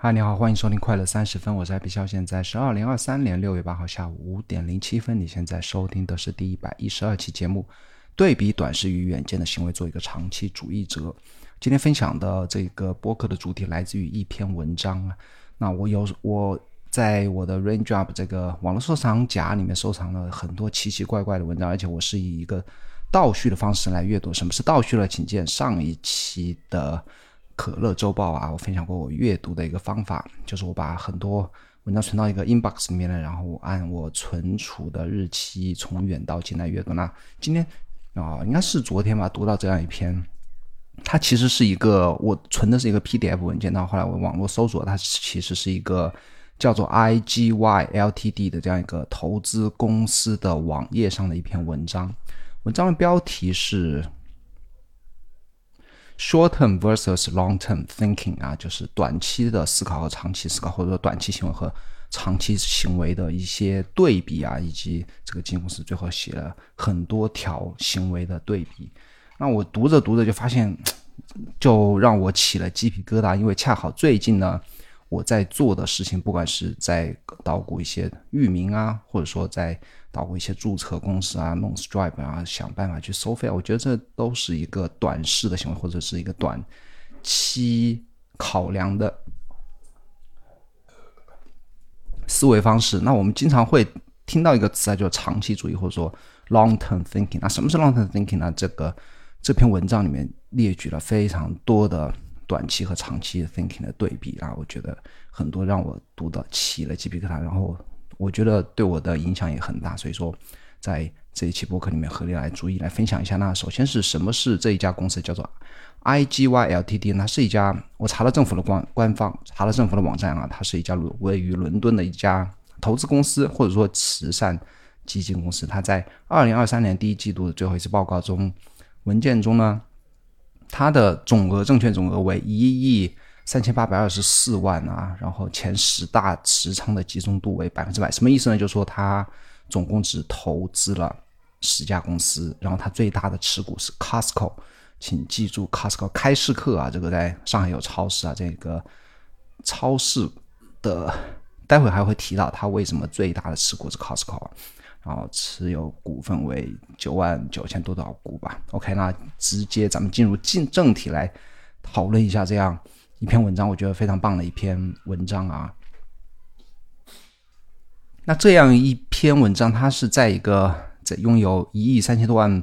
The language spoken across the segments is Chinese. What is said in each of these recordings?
嗨，你好，欢迎收听快乐三十分，我是艾比肖，现在是二零二三年六月八号下午五点零七分。你现在收听的是第一百一十二期节目，对比短视与远见的行为，做一个长期主义者。今天分享的这个播客的主题来自于一篇文章啊，那我有我在我的 Raindrop 这个网络收藏夹里面收藏了很多奇奇怪怪的文章，而且我是以一个倒叙的方式来阅读。什么是倒叙呢？请见上一期的。可乐周报啊，我分享过我阅读的一个方法，就是我把很多文章存到一个 inbox 里面来，然后按我存储的日期从远到近来阅读。那今天啊，应该是昨天吧，读到这样一篇，它其实是一个我存的是一个 PDF 文件，到后来我网络搜索，它其实是一个叫做 IGY Ltd 的这样一个投资公司的网页上的一篇文章，文章的标题是。Short-term versus long-term thinking 啊，就是短期的思考和长期思考，或者说短期行为和长期行为的一些对比啊，以及这个基金公司最后写了很多条行为的对比。那我读着读着就发现，就让我起了鸡皮疙瘩，因为恰好最近呢。我在做的事情，不管是在捣鼓一些域名啊，或者说在捣鼓一些注册公司啊，弄 Stripe 啊，想办法去收费，我觉得这都是一个短视的行为，或者是一个短期考量的思维方式。那我们经常会听到一个词啊，叫长期主义，或者说 long-term thinking。那什么是 long-term thinking 呢？这个这篇文章里面列举了非常多的。短期和长期 thinking 的对比啊，我觉得很多让我读的起了鸡皮疙瘩，然后我觉得对我的影响也很大，所以说在这一期播客里面合力来逐一来分享一下。那首先是什么是这一家公司叫做 IGY Ltd？它是一家我查了政府的官官方查了政府的网站啊，它是一家位于伦敦的一家投资公司或者说慈善基金公司。它在二零二三年第一季度的最后一次报告中文件中呢。它的总额证券总额为一亿三千八百二十四万啊，然后前十大持仓的集中度为百分之百，什么意思呢？就是说它总共只投资了十家公司，然后它最大的持股是 Costco，请记住 Costco 开市客啊，这个在上海有超市啊，这个超市的待会还会提到它为什么最大的持股是 Costco。然后持有股份为九万九千多少股吧。OK，那直接咱们进入进正题来讨论一下这样一篇文章，我觉得非常棒的一篇文章啊。那这样一篇文章，它是在一个在拥有一亿三千多万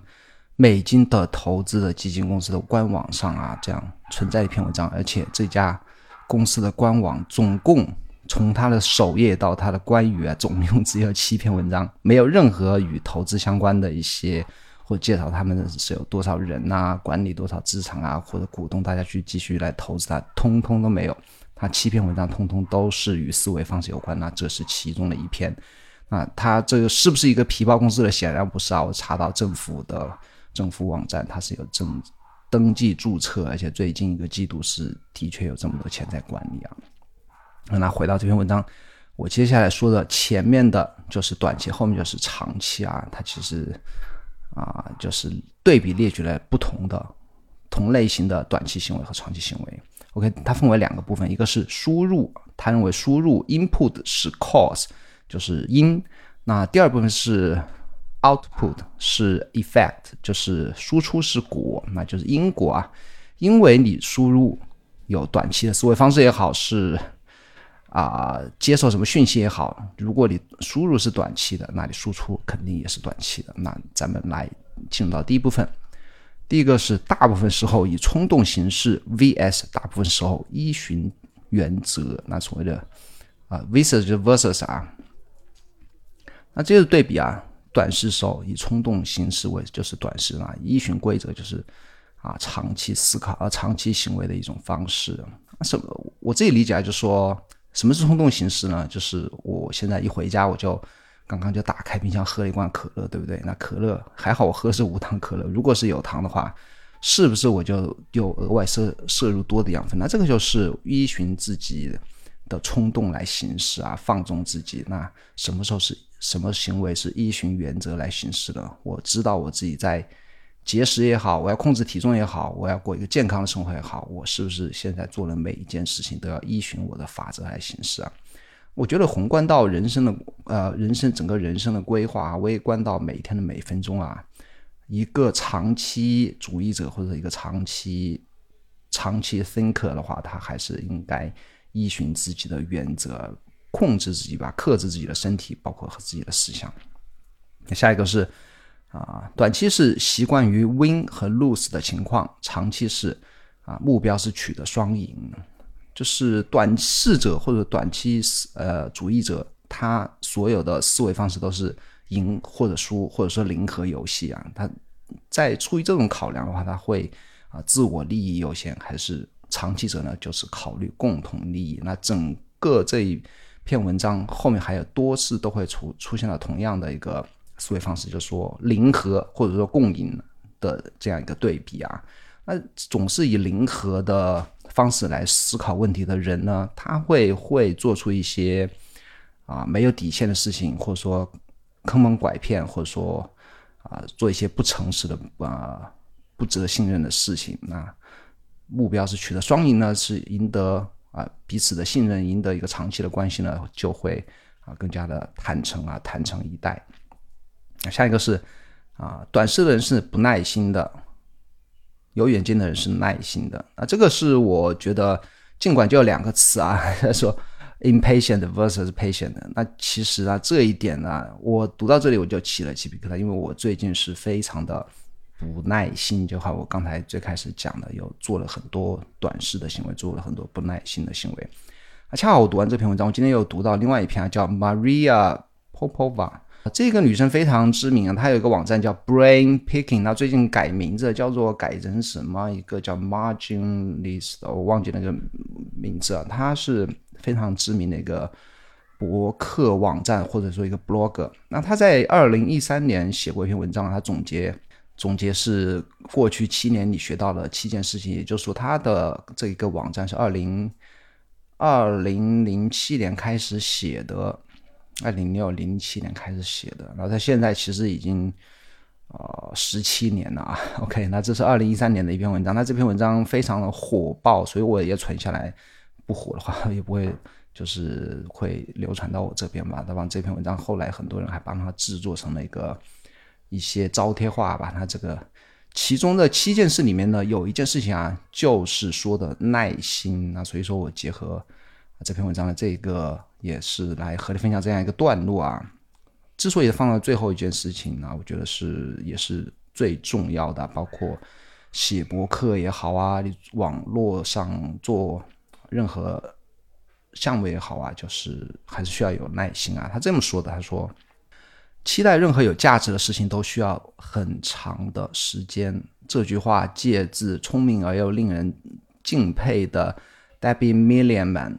美金的投资的基金公司的官网上啊，这样存在一篇文章，而且这家公司的官网总共。从他的首页到他的关于啊，总共只有七篇文章，没有任何与投资相关的一些或介绍他们是有多少人呐，管理多少资产啊，或者鼓动大家去继续来投资它，通通都没有。他七篇文章通通都是与思维方式有关，那这是其中的一篇。那他这个是不是一个皮包公司的？显然不是啊！我查到政府的政府网站，它是有正登记注册，而且最近一个季度是的确有这么多钱在管理啊。那回到这篇文章，我接下来说的前面的就是短期，后面就是长期啊。它其实啊，就是对比列举了不同的同类型的短期行为和长期行为。OK，它分为两个部分，一个是输入，他认为输入 input 是 cause，就是因；那第二部分是 output 是 effect，就是输出是果，那就是因果啊。因为你输入有短期的思维方式也好，是啊，接受什么讯息也好，如果你输入是短期的，那你输出肯定也是短期的。那咱们来进入到第一部分，第一个是大部分时候以冲动行事 vs 大部分时候依循原则。那所谓的啊 vs 就是 versus 啊，那这个对比啊，短时时候以冲动行事为就是短时啊，依循规则就是啊长期思考而长期行为的一种方式。什么？我自己理解啊就是说。什么是冲动行事呢？就是我现在一回家，我就刚刚就打开冰箱喝了一罐可乐，对不对？那可乐还好，我喝是无糖可乐。如果是有糖的话，是不是我就又额外摄摄入多的养分？那这个就是依循自己的冲动来行事啊，放纵自己。那什么时候是什么行为是依循原则来行事的？我知道我自己在节食也好，我要控制体重也好，我要过一个健康的生活也好，我是不是现在做的每一件事情都要依循我的法则来行事啊？我觉得宏观到人生的呃人生整个人生的规划，微观到每天的每分钟啊，一个长期主义者或者一个长期长期 thinker 的话，他还是应该依循自己的原则，控制自己吧，克制自己的身体，包括和自己的思想。下一个是啊，短期是习惯于 win 和 lose 的情况，长期是啊目标是取得双赢。就是短视者或者短期呃主义者，他所有的思维方式都是赢或者输，或者说零和游戏啊。他在出于这种考量的话，他会啊自我利益优先，还是长期者呢？就是考虑共同利益。那整个这一篇文章后面还有多次都会出出现了同样的一个思维方式，就是说零和或者说共赢的这样一个对比啊。那总是以零和的。方式来思考问题的人呢，他会会做出一些啊没有底线的事情，或者说坑蒙拐骗，或者说啊做一些不诚实的啊不值得信任的事情。那目标是取得双赢呢，是赢得啊彼此的信任，赢得一个长期的关系呢，就会啊更加的坦诚啊坦诚以待。下一个是啊短视的人是不耐心的。有远见的人是耐心的啊，这个是我觉得，尽管就两个词啊，说 impatient versus patient。那其实啊，这一点呢，我读到这里我就起了鸡皮疙瘩，因为我最近是非常的不耐心，就好我刚才最开始讲的，有做了很多短视的行为，做了很多不耐心的行为。啊，恰好我读完这篇文章，我今天又读到另外一篇啊，叫 Maria Popova。这个女生非常知名啊，她有一个网站叫 Brain Picking，那最近改名字叫做改成什么？一个叫 Margin List，我忘记那个名字啊。她是非常知名的一个博客网站，或者说一个 blog。那她在二零一三年写过一篇文章，她总结总结是过去七年你学到了七件事情，也就是说她的这一个网站是二零二零零七年开始写的。二零六零七年开始写的，然后他现在其实已经呃十七年了啊。OK，那这是二零一三年的一篇文章，那这篇文章非常的火爆，所以我也存下来。不火的话，也不会就是会流传到我这边吧。对吧？这篇文章后来很多人还帮他制作成了一个一些招贴画吧。他这个其中的七件事里面呢，有一件事情啊，就是说的耐心。那所以说我结合这篇文章的这个。也是来和你分享这样一个段落啊。之所以放到最后一件事情呢，我觉得是也是最重要的，包括写博客也好啊，你网络上做任何项目也好啊，就是还是需要有耐心啊。他这么说的，他说：“期待任何有价值的事情都需要很长的时间。”这句话借自聪明而又令人敬佩的 Debbie Milliman。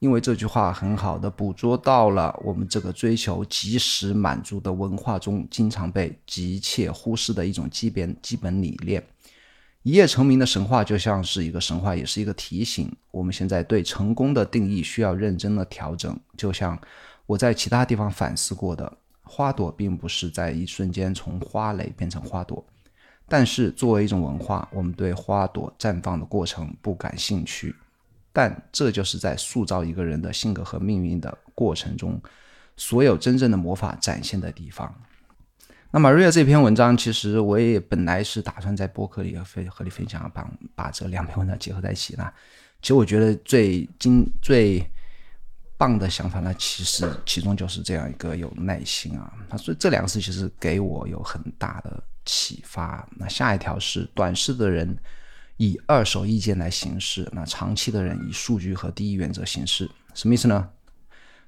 因为这句话很好的捕捉到了我们这个追求及时满足的文化中经常被急切忽视的一种基本基本理念。一夜成名的神话就像是一个神话，也是一个提醒。我们现在对成功的定义需要认真的调整。就像我在其他地方反思过的，花朵并不是在一瞬间从花蕾变成花朵，但是作为一种文化，我们对花朵绽放的过程不感兴趣。但这就是在塑造一个人的性格和命运的过程中，所有真正的魔法展现的地方。那么，瑞尔这篇文章，其实我也本来是打算在播客里和和你分享，把把这两篇文章结合在一起呢。其实我觉得最精最棒的想法呢，其实其中就是这样一个有耐心啊。他说这两个字其实给我有很大的启发。那下一条是短视的人。以二手意见来行事，那长期的人以数据和第一原则行事，什么意思呢？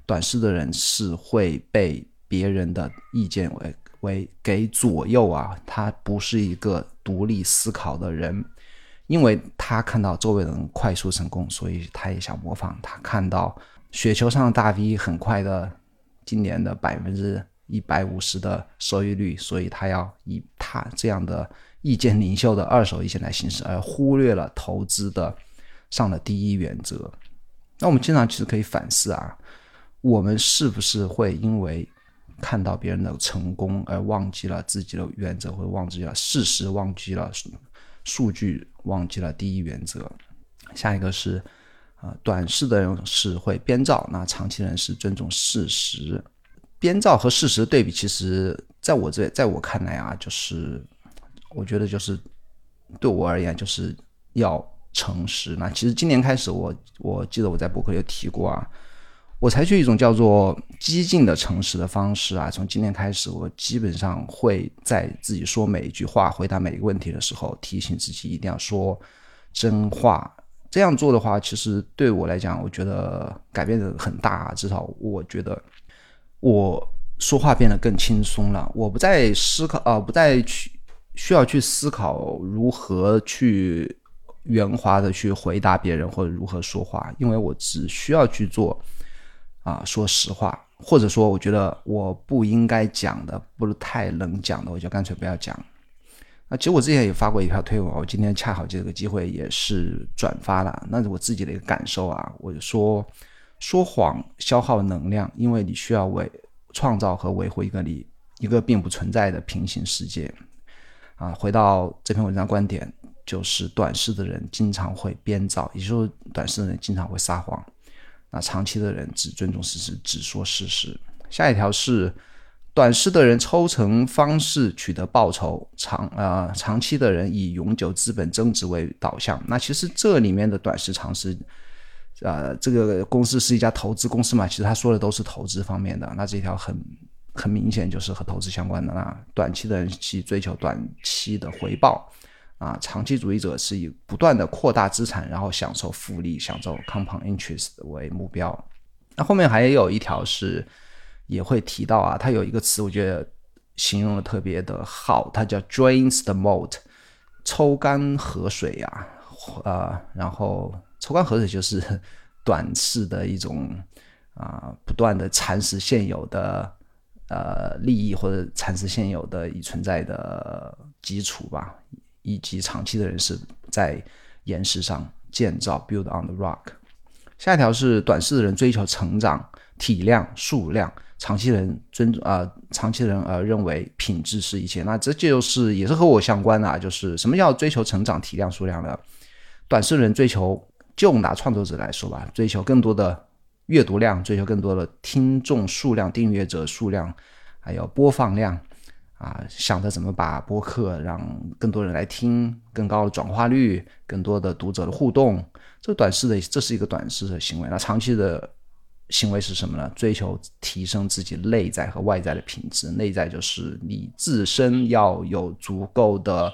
短视的人是会被别人的意见为为给左右啊，他不是一个独立思考的人，因为他看到周围人快速成功，所以他也想模仿。他看到雪球上的大 V 很快的，今年的百分之一百五十的收益率，所以他要以他这样的。意见领袖的二手意见来行事，而忽略了投资的上的第一原则。那我们经常其实可以反思啊，我们是不是会因为看到别人的成功而忘记了自己的原则，或者忘记了事实，忘记了数据，忘记了第一原则。下一个是，啊，短视的人是会编造，那长期人是尊重事实。编造和事实对比，其实在我这，在我看来啊，就是我觉得就是对我而言，就是要诚实。那其实今年开始，我我记得我在博客有提过啊。我采取一种叫做激进的诚实的方式啊，从今年开始，我基本上会在自己说每一句话、回答每一个问题的时候，提醒自己一定要说真话。这样做的话，其实对我来讲，我觉得改变的很大。至少我觉得我说话变得更轻松了。我不再思考啊，不再去需要去思考如何去圆滑的去回答别人或者如何说话，因为我只需要去做。啊，说实话，或者说，我觉得我不应该讲的，不是太能讲的，我就干脆不要讲。那其实我之前也发过一条推文，我今天恰好借这个机会也是转发了，那是我自己的一个感受啊。我就说，说谎消耗能量，因为你需要维创造和维护一个你一个并不存在的平行世界。啊，回到这篇文章观点，就是短视的人经常会编造，也就是短视的人经常会撒谎。那长期的人只尊重事实，只说事实。下一条是，短视的人抽成方式取得报酬，长啊长期的人以永久资本增值为导向。那其实这里面的短视长视，呃，这个公司是一家投资公司嘛，其实他说的都是投资方面的。那这条很很明显就是和投资相关的。啦短期的人去追求短期的回报。啊，长期主义者是以不断的扩大资产，然后享受复利、享受 compound interest 为目标。那后面还有一条是也会提到啊，它有一个词，我觉得形容的特别的好，它叫 drains the moat，抽干河水呀，呃，然后抽干河水就是 短视的一种啊，不断的蚕食现有的呃利益或者蚕食现有的已存在的基础吧。以及长期的人是在岩石上建造，build on the rock。下一条是短视的人追求成长、体量、数量；长期人尊啊，长期人呃认为品质是一切。那这就是也是和我相关的，啊就是什么叫追求成长、体量、数量呢？短视人追求，就拿创作者来说吧，追求更多的阅读量，追求更多的听众数量、订阅者数量，还有播放量。啊，想着怎么把播客让更多人来听，更高的转化率，更多的读者的互动，这短视的这是一个短视的行为。那长期的行为是什么呢？追求提升自己内在和外在的品质。内在就是你自身要有足够的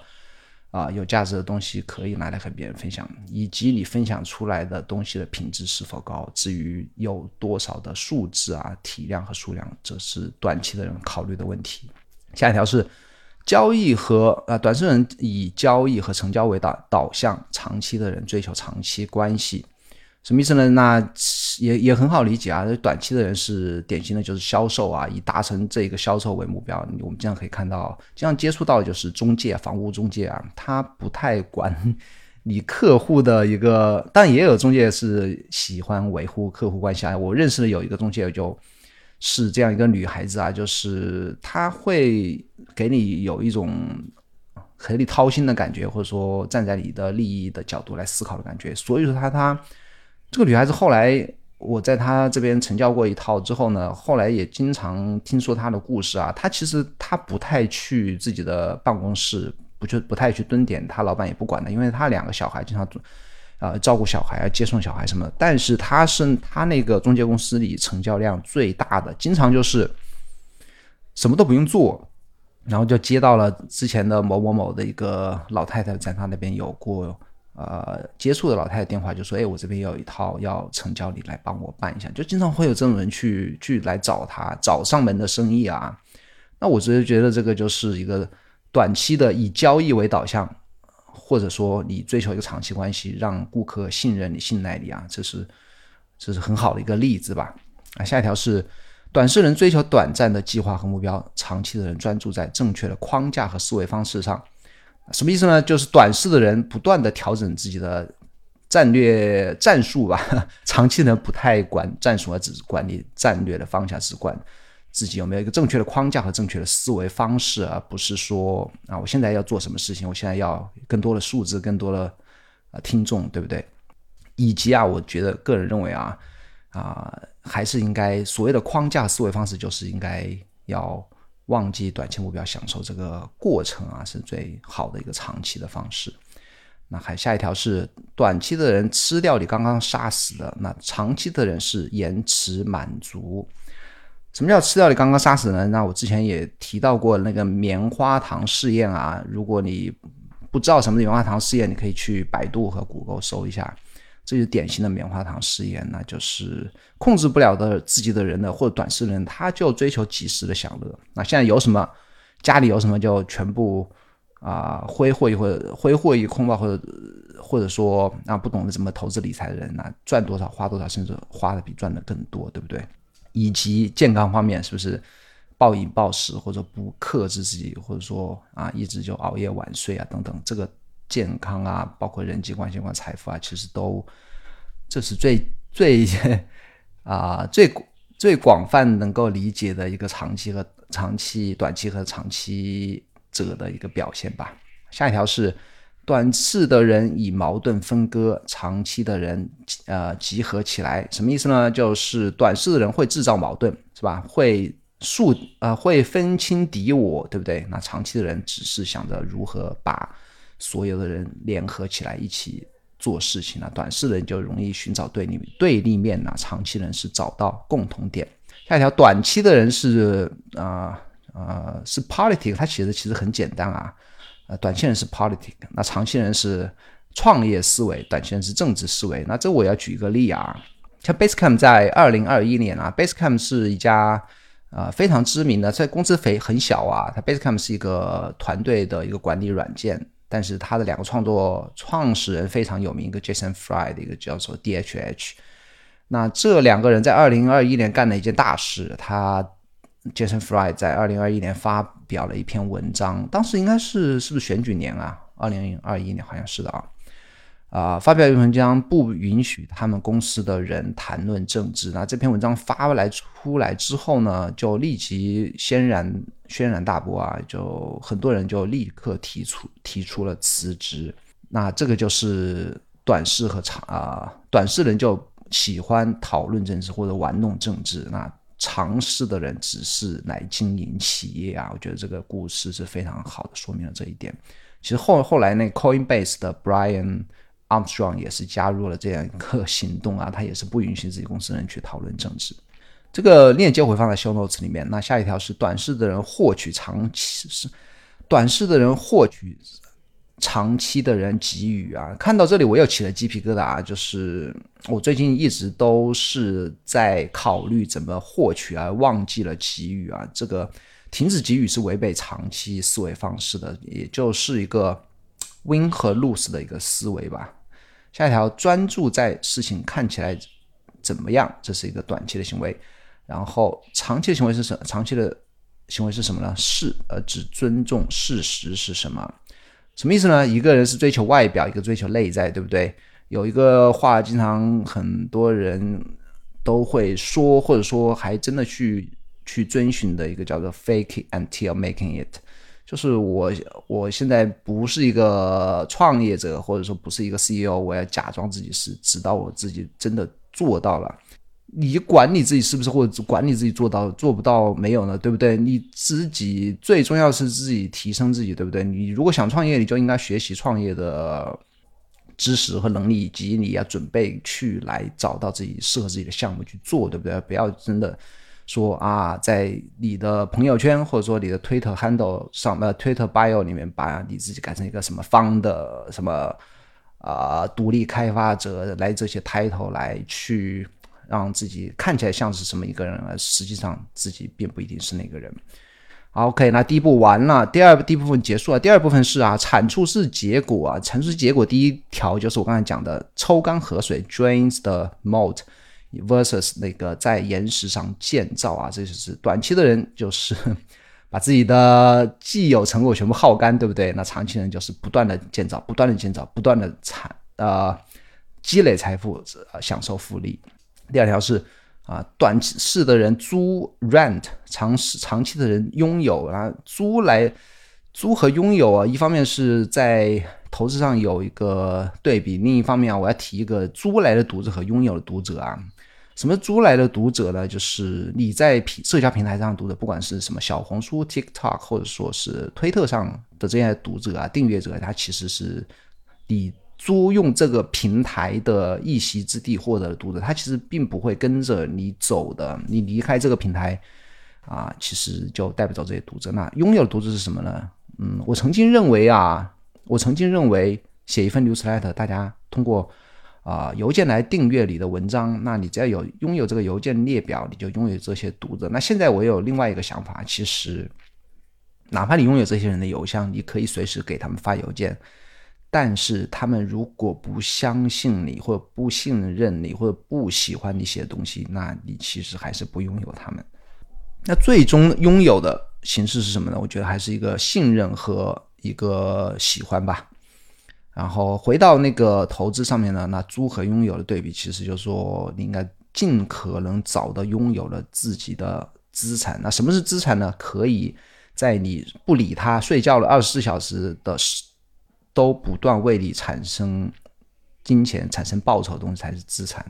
啊有价值的东西可以拿来和别人分享，以及你分享出来的东西的品质是否高。至于有多少的数字啊、体量和数量，这是短期的人考虑的问题。下一条是交易和啊，短视人以交易和成交为导导向，长期的人追求长期关系，什么意思呢？那也也很好理解啊。短期的人是典型的就是销售啊，以达成这个销售为目标。我们经常可以看到，经常接触到就是中介、房屋中介啊，他不太管你客户的一个，但也有中介是喜欢维护客户关系啊。我认识的有一个中介就。是这样一个女孩子啊，就是她会给你有一种和你掏心的感觉，或者说站在你的利益的角度来思考的感觉。所以说，她她这个女孩子后来我在她这边成交过一套之后呢，后来也经常听说她的故事啊。她其实她不太去自己的办公室，不就不太去蹲点，她老板也不管的，因为她两个小孩经常。啊，照顾小孩啊，接送小孩什么的。但是他是他那个中介公司里成交量最大的，经常就是什么都不用做，然后就接到了之前的某某某的一个老太太在他那边有过呃接触的老太太电话，就说：“哎，我这边有一套要成交，你来帮我办一下。”就经常会有这种人去去来找他找上门的生意啊。那我直接觉得这个就是一个短期的以交易为导向。或者说你追求一个长期关系，让顾客信任你、信赖你啊，这是这是很好的一个例子吧？啊，下一条是短视人追求短暂的计划和目标，长期的人专注在正确的框架和思维方式上。什么意思呢？就是短视的人不断的调整自己的战略战术吧，长期人不太管战术，而只管理战略的方向，只管自己有没有一个正确的框架和正确的思维方式，而不是说啊，我现在要做什么事情，我现在要更多的数字，更多的啊听众，对不对？以及啊，我觉得个人认为啊啊，还是应该所谓的框架思维方式，就是应该要忘记短期目标，享受这个过程啊，是最好的一个长期的方式。那还下一条是短期的人吃掉你刚刚杀死的，那长期的人是延迟满足。什么叫吃掉你刚刚杀死的呢？那我之前也提到过那个棉花糖试验啊。如果你不知道什么是棉花糖试验，你可以去百度和谷歌搜一下。这就典型的棉花糖试验，那就是控制不了的自己的人呢，或者短视人，他就追求即时的享乐。那现在有什么，家里有什么就全部啊挥霍一挥挥霍一空吧，或者或者说啊不懂得怎么投资理财的人，那赚多少花多少，甚至花的比赚的更多，对不对？以及健康方面，是不是暴饮暴食或者不克制自己，或者说啊一直就熬夜晚睡啊等等，这个。健康啊，包括人际关系、关财富啊，其实都这是最最 啊最最广泛能够理解的一个长期和长期、短期和长期者的一个表现吧。下一条是短视的人以矛盾分割，长期的人呃集合起来，什么意思呢？就是短视的人会制造矛盾，是吧？会树呃会分清敌我，对不对？那长期的人只是想着如何把。所有的人联合起来一起做事情啊，短视的人就容易寻找对立对立面呐，长期人是找到共同点。下一条，短期的人是啊啊是 politic，它写的其实很简单啊，呃，短期人是 politic，那长期人是创业思维，短期人是政治思维。那这我要举一个例啊，像 Basecamp 在二零二一年啊，Basecamp 是一家啊非常知名的，在公司肥很小啊，它 Basecamp 是一个团队的一个管理软件。但是他的两个创作创始人非常有名，一个 Jason Fry 的一个叫做 DHH。那这两个人在二零二一年干了一件大事，他 Jason Fry 在二零二一年发表了一篇文章，当时应该是是不是选举年啊？二零二一年好像是的啊。啊，发表一篇文章不允许他们公司的人谈论政治。那这篇文章发来出来之后呢，就立即轩然轩然大波啊，就很多人就立刻提出提出了辞职。那这个就是短视和长啊，短视人就喜欢讨论政治或者玩弄政治，那长视的人只是来经营企业啊。我觉得这个故事是非常好的，说明了这一点。其实后后来那 Coinbase 的 Brian。Armstrong 也是加入了这样一个行动啊，他也是不允许自己公司人去讨论政治。这个链接会放在 Show Notes 里面。那下一条是短视的人获取长期是短视的人获取长期的人给予啊。看到这里我又起了鸡皮疙瘩啊，就是我最近一直都是在考虑怎么获取，而忘记了给予啊。这个停止给予是违背长期思维方式的，也就是一个 Win 和 Lose 的一个思维吧。下一条，专注在事情看起来怎么样，这是一个短期的行为。然后长期的行为是什？长期的行为是什么呢？是呃，只尊重事实是什么？什么意思呢？一个人是追求外表，一个追求内在，对不对？有一个话，经常很多人都会说，或者说还真的去去遵循的一个叫做 “fake it until making it”。就是我，我现在不是一个创业者，或者说不是一个 CEO，我要假装自己是，直到我自己真的做到了。你管你自己是不是，或者管你自己做到做不到没有呢？对不对？你自己最重要是自己提升自己，对不对？你如果想创业，你就应该学习创业的知识和能力，以及你要准备去来找到自己适合自己的项目去做，对不对？不要真的。说啊，在你的朋友圈或者说你的 Twitter handle 上，呃，Twitter bio 里面，把你自己改成一个什么方的什么啊，独立开发者来这些 title 来去让自己看起来像是什么一个人，而实际上自己并不一定是那个人。OK，那第一步完了，第二第一部分结束了，第二部分是啊，产出是结果啊，产出结果，第一条就是我刚才讲的，抽干河水 drains the moat。Versus 那个在岩石上建造啊，这就是短期的人就是 把自己的既有成果全部耗干，对不对？那长期人就是不断的建造，不断的建造，不断的产呃积累财富，呃享受复利。第二条是啊，短视的人租 rent，长时长期的人拥有啊，租来租和拥有啊，一方面是在投资上有一个对比，另一方面啊，我要提一个租来的读者和拥有的读者啊。什么租来的读者呢？就是你在平社交平台上读的，不管是什么小红书、TikTok，或者说是推特上的这些读者啊、订阅者，他其实是你。租用这个平台的一席之地获得的读者，他其实并不会跟着你走的。你离开这个平台，啊，其实就带不走这些读者。那拥有的读者是什么呢？嗯，我曾经认为啊，我曾经认为写一份 newsletter，大家通过啊邮件来订阅你的文章，那你只要有拥有这个邮件列表，你就拥有这些读者。那现在我有另外一个想法，其实哪怕你拥有这些人的邮箱，你可以随时给他们发邮件。但是他们如果不相信你，或者不信任你，或者不喜欢你写的东西，那你其实还是不拥有他们。那最终拥有的形式是什么呢？我觉得还是一个信任和一个喜欢吧。然后回到那个投资上面呢，那租和拥有的对比，其实就是说你应该尽可能早的拥有了自己的资产。那什么是资产呢？可以在你不理他、睡觉了二十四小时的时。都不断为你产生金钱、产生报酬的东西才是资产。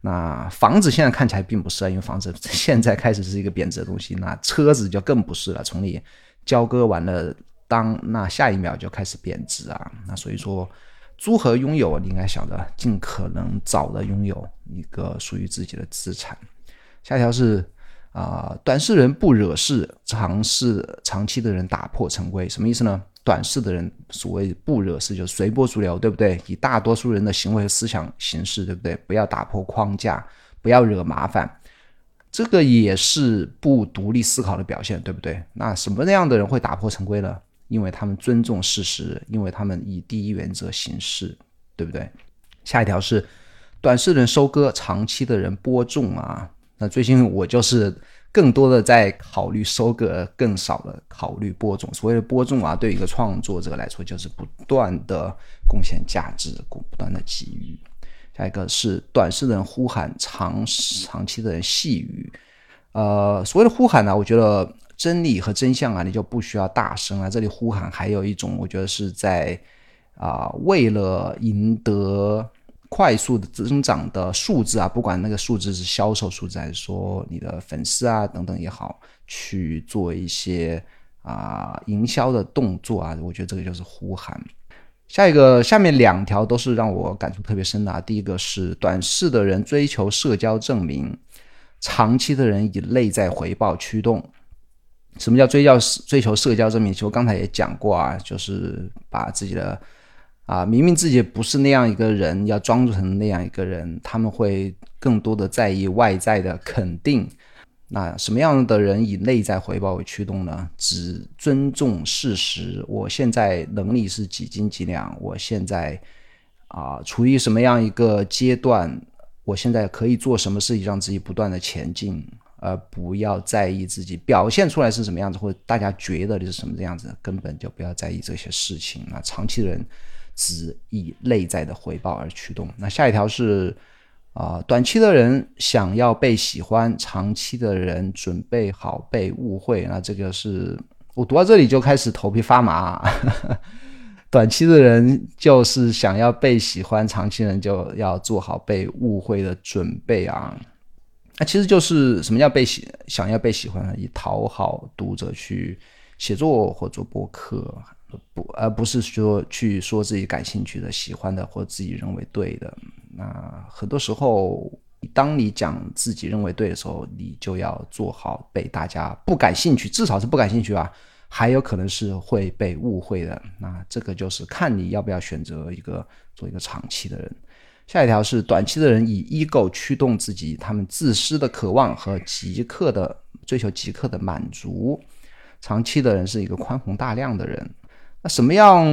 那房子现在看起来并不是啊，因为房子现在开始是一个贬值的东西。那车子就更不是了，从你交割完了当那下一秒就开始贬值啊。那所以说，租和拥有，你应该想着尽可能早的拥有一个属于自己的资产。下一条是啊，短视人不惹事，长视长期的人打破陈规，什么意思呢？短视的人，所谓不惹事，就随波逐流，对不对？以大多数人的行为和思想行事，对不对？不要打破框架，不要惹麻烦，这个也是不独立思考的表现，对不对？那什么样的人会打破陈规呢？因为他们尊重事实，因为他们以第一原则行事，对不对？下一条是短视的人收割，长期的人播种啊。那最近我就是。更多的在考虑收割，更少的考虑播种。所谓的播种啊，对一个创作者来说，就是不断的贡献价值，不断的给予。下一个是短视的人呼喊，长长期的人细语。呃，所谓的呼喊呢，我觉得真理和真相啊，你就不需要大声啊。这里呼喊还有一种，我觉得是在啊，为了赢得。快速的增长的数字啊，不管那个数字是销售数字还是说你的粉丝啊等等也好，去做一些啊营销的动作啊，我觉得这个就是呼喊。下一个，下面两条都是让我感触特别深的啊。第一个是短视的人追求社交证明，长期的人以内在回报驱动。什么叫追叫追求社交证明？其实我刚才也讲过啊，就是把自己的。啊，明明自己不是那样一个人，要装成那样一个人，他们会更多的在意外在的肯定。那什么样的人以内在回报为驱动呢？只尊重事实。我现在能力是几斤几两？我现在啊，处于什么样一个阶段？我现在可以做什么事情让自己不断的前进？而不要在意自己表现出来是什么样子，或者大家觉得你是什么样子，根本就不要在意这些事情。那长期的人。只以内在的回报而驱动。那下一条是啊，短期的人想要被喜欢，长期的人准备好被误会。那这个是我读到这里就开始头皮发麻。短期的人就是想要被喜欢，长期人就要做好被误会的准备啊。那其实就是什么叫被喜，想要被喜欢，以讨好读者去写作或做播客。不，而不是说去说自己感兴趣的、喜欢的或自己认为对的。那很多时候，当你讲自己认为对的时候，你就要做好被大家不感兴趣，至少是不感兴趣啊，还有可能是会被误会的。那这个就是看你要不要选择一个做一个长期的人。下一条是短期的人以 ego 驱动自己，他们自私的渴望和即刻的追求即刻的满足；长期的人是一个宽宏大量的人。那什么样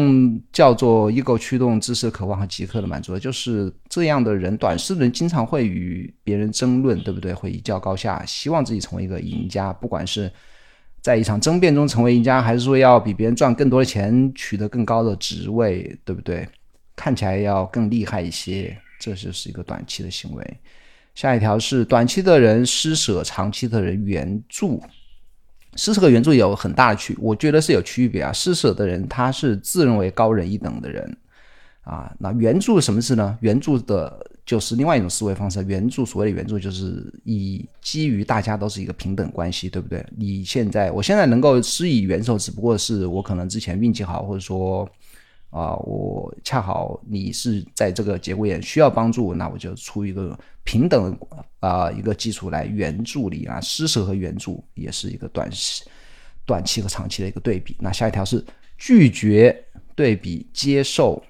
叫做 ego 驱动、知识渴望和即刻的满足？就是这样的人，短视的人经常会与别人争论，对不对？会一较高下，希望自己成为一个赢家，不管是在一场争辩中成为赢家，还是说要比别人赚更多的钱，取得更高的职位，对不对？看起来要更厉害一些，这就是一个短期的行为。下一条是短期的人施舍，长期的人援助。施舍和援助有很大的区，我觉得是有区别啊。施舍的人他是自认为高人一等的人啊，那援助什么事呢？援助的就是另外一种思维方式。援助所谓的援助就是以基于大家都是一个平等关系，对不对？你现在我现在能够施以援手，只不过是我可能之前运气好，或者说。啊，我恰好你是在这个节骨眼需要帮助，那我就出一个平等啊一个基础来援助你啊，施舍和援助也是一个短期、短期和长期的一个对比。那下一条是拒绝对比接受，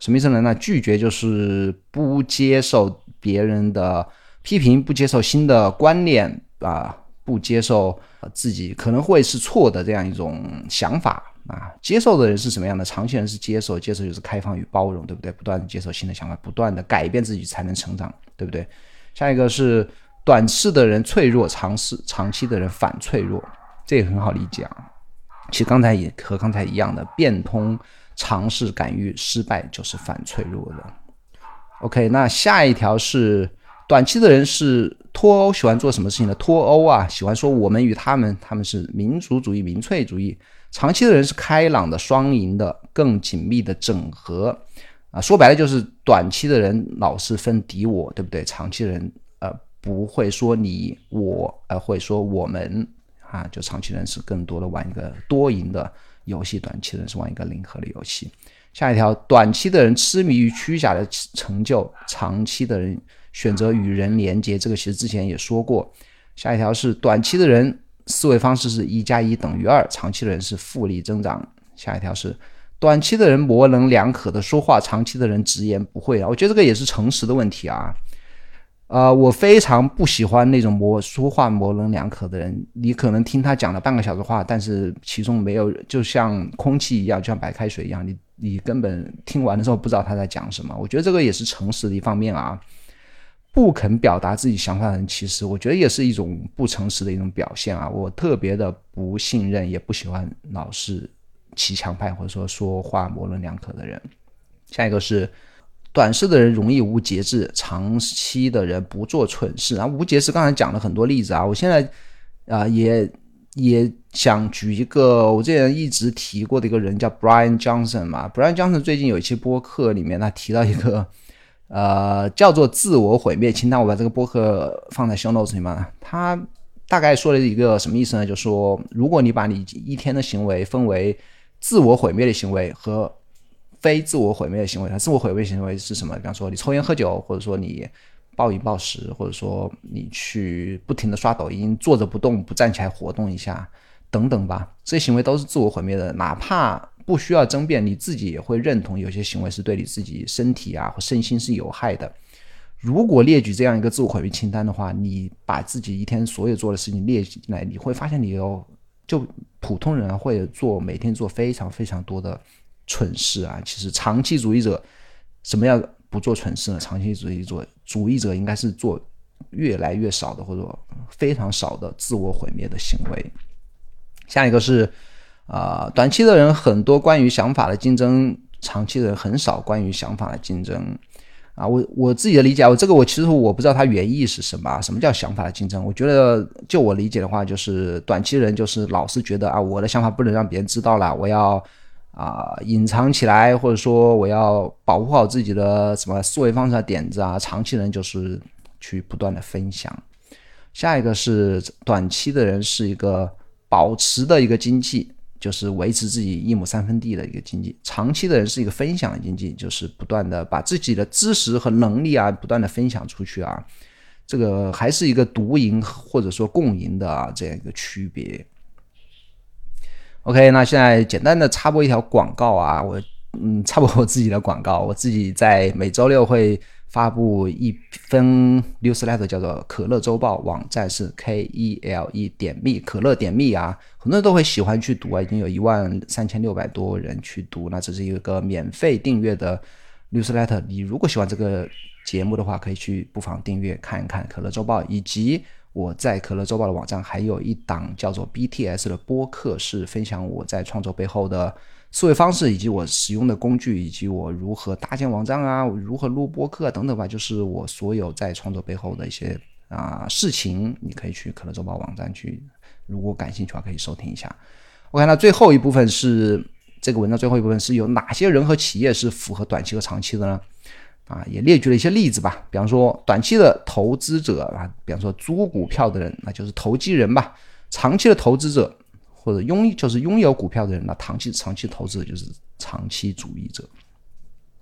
什么意思呢？那拒绝就是不接受别人的批评，不接受新的观念啊，不接受自己可能会是错的这样一种想法。啊，接受的人是什么样的？长期人是接受，接受就是开放与包容，对不对？不断的接受新的想法，不断的改变自己才能成长，对不对？下一个是短视的人脆弱，长视长期的人反脆弱，这也很好理解啊。其实刚才也和刚才一样的，变通尝试敢于失败就是反脆弱的。OK，那下一条是短期的人是脱欧，喜欢做什么事情呢？脱欧啊，喜欢说我们与他们，他们是民族主义、民粹主义。长期的人是开朗的、双赢的、更紧密的整合，啊，说白了就是短期的人老是分敌我，对不对？长期的人呃不会说你我，而会说我们，啊，就长期人是更多的玩一个多赢的游戏，短期的人是玩一个零和的游戏。下一条，短期的人痴迷于虚假的成就，长期的人选择与人连接，这个其实之前也说过。下一条是短期的人。思维方式是一加一等于二，长期的人是复利增长。下一条是短期的人模棱两可的说话，长期的人直言不讳啊。我觉得这个也是诚实的问题啊。呃，我非常不喜欢那种模说话模棱两可的人。你可能听他讲了半个小时话，但是其中没有，就像空气一样，就像白开水一样，你你根本听完的时候不知道他在讲什么。我觉得这个也是诚实的一方面啊。不肯表达自己想法的人，其实我觉得也是一种不诚实的一种表现啊！我特别的不信任，也不喜欢老是骑墙派或者说说话模棱两可的人。下一个是短视的人容易无节制，长期的人不做蠢事。然后无节制，刚才讲了很多例子啊，我现在啊也也想举一个我之前一直提过的一个人，叫 Brian Johnson 嘛。Brian Johnson 最近有一期播客里面，他提到一个。呃，叫做自我毁灭清单，我把这个播客放在 show notes 里面。他大概说了一个什么意思呢？就说如果你把你一天的行为分为自我毁灭的行为和非自我毁灭的行为，那自我毁灭行为是什么？比方说你抽烟喝酒，或者说你暴饮暴食，或者说你去不停的刷抖音，坐着不动不站起来活动一下等等吧，这些行为都是自我毁灭的，哪怕。不需要争辩，你自己也会认同有些行为是对你自己身体啊或身心是有害的。如果列举这样一个自我毁灭清单的话，你把自己一天所有做的事情列进来，你会发现你有就普通人会做每天做非常非常多的蠢事啊。其实长期主义者什么样不做蠢事呢？长期主义者主义者应该是做越来越少的或者非常少的自我毁灭的行为。下一个是。啊，短期的人很多关于想法的竞争，长期的人很少关于想法的竞争。啊，我我自己的理解，我这个我其实我不知道它原意是什么。什么叫想法的竞争？我觉得就我理解的话，就是短期人就是老是觉得啊，我的想法不能让别人知道了，我要啊隐藏起来，或者说我要保护好自己的什么思维方式啊、点子啊。长期人就是去不断的分享。下一个是短期的人是一个保持的一个经济。就是维持自己一亩三分地的一个经济，长期的人是一个分享经济，就是不断的把自己的知识和能力啊，不断的分享出去啊，这个还是一个独赢或者说共赢的啊这样一个区别。OK，那现在简单的插播一条广告啊，我嗯插播我自己的广告，我自己在每周六会。发布一封 newsletter，叫做《可乐周报》，网站是 k e l e 点 me，可乐点 me 啊，很多人都会喜欢去读啊，已经有一万三千六百多人去读，那这是一个免费订阅的 newsletter。你如果喜欢这个节目的话，可以去不妨订阅看一看《可乐周报》，以及我在《可乐周报》的网站还有一档叫做 BTS 的播客，是分享我在创作背后的。思维方式，以及我使用的工具，以及我如何搭建网站啊，如何录播客等等吧，就是我所有在创作背后的一些啊事情，你可以去可乐周报网站去，如果感兴趣的话，可以收听一下。OK，那最后一部分是这个文章最后一部分是有哪些人和企业是符合短期和长期的呢？啊，也列举了一些例子吧，比方说短期的投资者啊，比方说租股票的人，那就是投机人吧；长期的投资者。或者拥就是拥有股票的人，那长期长期投资的就是长期主义者。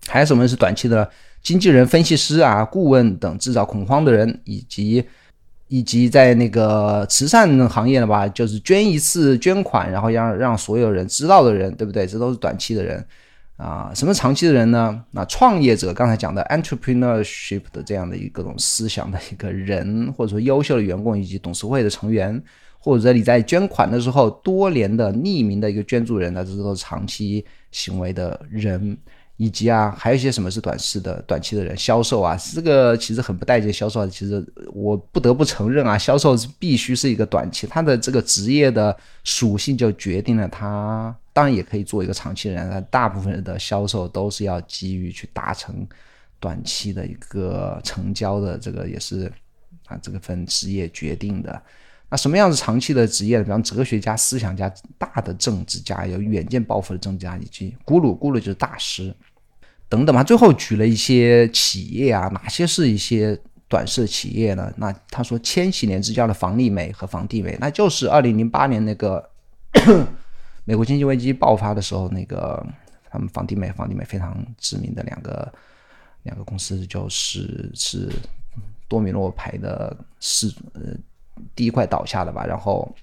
还有什么是短期的经纪人、分析师啊、顾问等制造恐慌的人，以及以及在那个慈善行业的吧，就是捐一次捐款，然后让让所有人知道的人，对不对？这都是短期的人啊。什么长期的人呢？那创业者刚才讲的 entrepreneurship 的这样的一个种思想的一个人，或者说优秀的员工以及董事会的成员。或者你在捐款的时候，多年的匿名的一个捐助人，那这都是长期行为的人，以及啊，还有一些什么是短视的、短期的人，销售啊，这个其实很不待见。销售其实我不得不承认啊，销售是必须是一个短期，他的这个职业的属性就决定了他，当然也可以做一个长期人，但大部分的销售都是要基于去达成短期的一个成交的，这个也是啊，这个分职业决定的。那什么样子长期的职业呢？比方哲学家、思想家、大的政治家、有远见抱负的政治家，以及咕噜咕噜就是大师等等嘛。最后举了一些企业啊，哪些是一些短视企业呢？那他说千禧年之交的房利美和房地美，那就是二零零八年那个 美国经济危机爆发的时候，那个他们房地美、房地美非常知名的两个两个公司，就是是多米诺牌的是呃。第一块倒下的吧，然后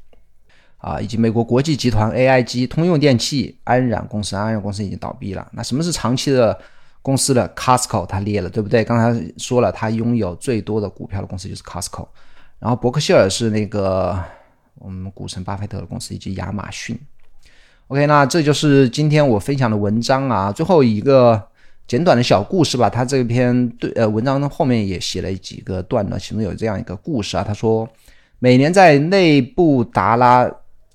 啊，以及美国国际集团 AIG、通用电气、安然公司，安然公司已经倒闭了。那什么是长期的公司的 Costco，它列了，对不对？刚才说了，它拥有最多的股票的公司就是 Costco。然后伯克希尔是那个我们股神巴菲特的公司，以及亚马逊。OK，那这就是今天我分享的文章啊。最后一个简短的小故事吧。他这篇对呃文章的后面也写了几个段落，其中有这样一个故事啊。他说。每年在内布达拉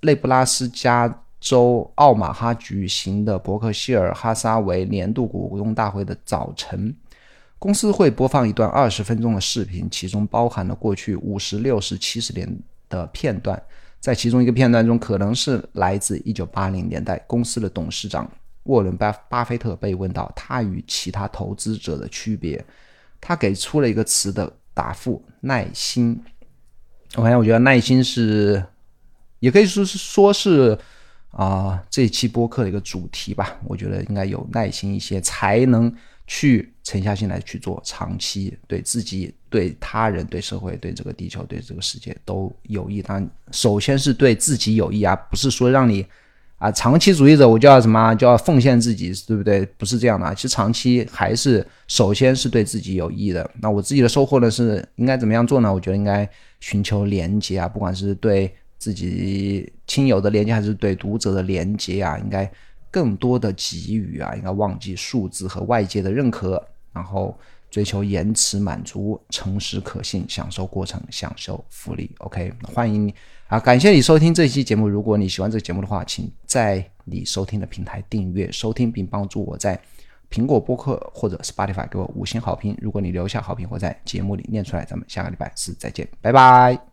内布拉斯加州奥马哈举行的伯克希尔哈撒韦年度股东大会的早晨，公司会播放一段二十分钟的视频，其中包含了过去五十六、十、七十年的片段。在其中一个片段中，可能是来自一九八零年代，公司的董事长沃伦巴巴菲特被问到他与其他投资者的区别，他给出了一个词的答复：耐心。我看，我觉得耐心是，也可以说是说是啊，这一期播客的一个主题吧。我觉得应该有耐心一些，才能去沉下心来去做长期，对自己、对他人、对社会、对这个地球、对这个世界都有益。当然，首先是对自己有益啊，不是说让你啊长期主义者我就要什么就要奉献自己，对不对？不是这样的。其实长期还是首先是对自己有益的。那我自己的收获呢是应该怎么样做呢？我觉得应该。寻求连接啊，不管是对自己亲友的连接，还是对读者的连接啊，应该更多的给予啊，应该忘记数字和外界的认可，然后追求延迟满足、诚实可信，享受过程，享受福利。OK，欢迎你啊！感谢你收听这期节目。如果你喜欢这个节目的话，请在你收听的平台订阅收听，并帮助我在。苹果播客或者 Spotify 给我五星好评。如果你留下好评或在节目里念出来，咱们下个礼拜四再见，拜拜。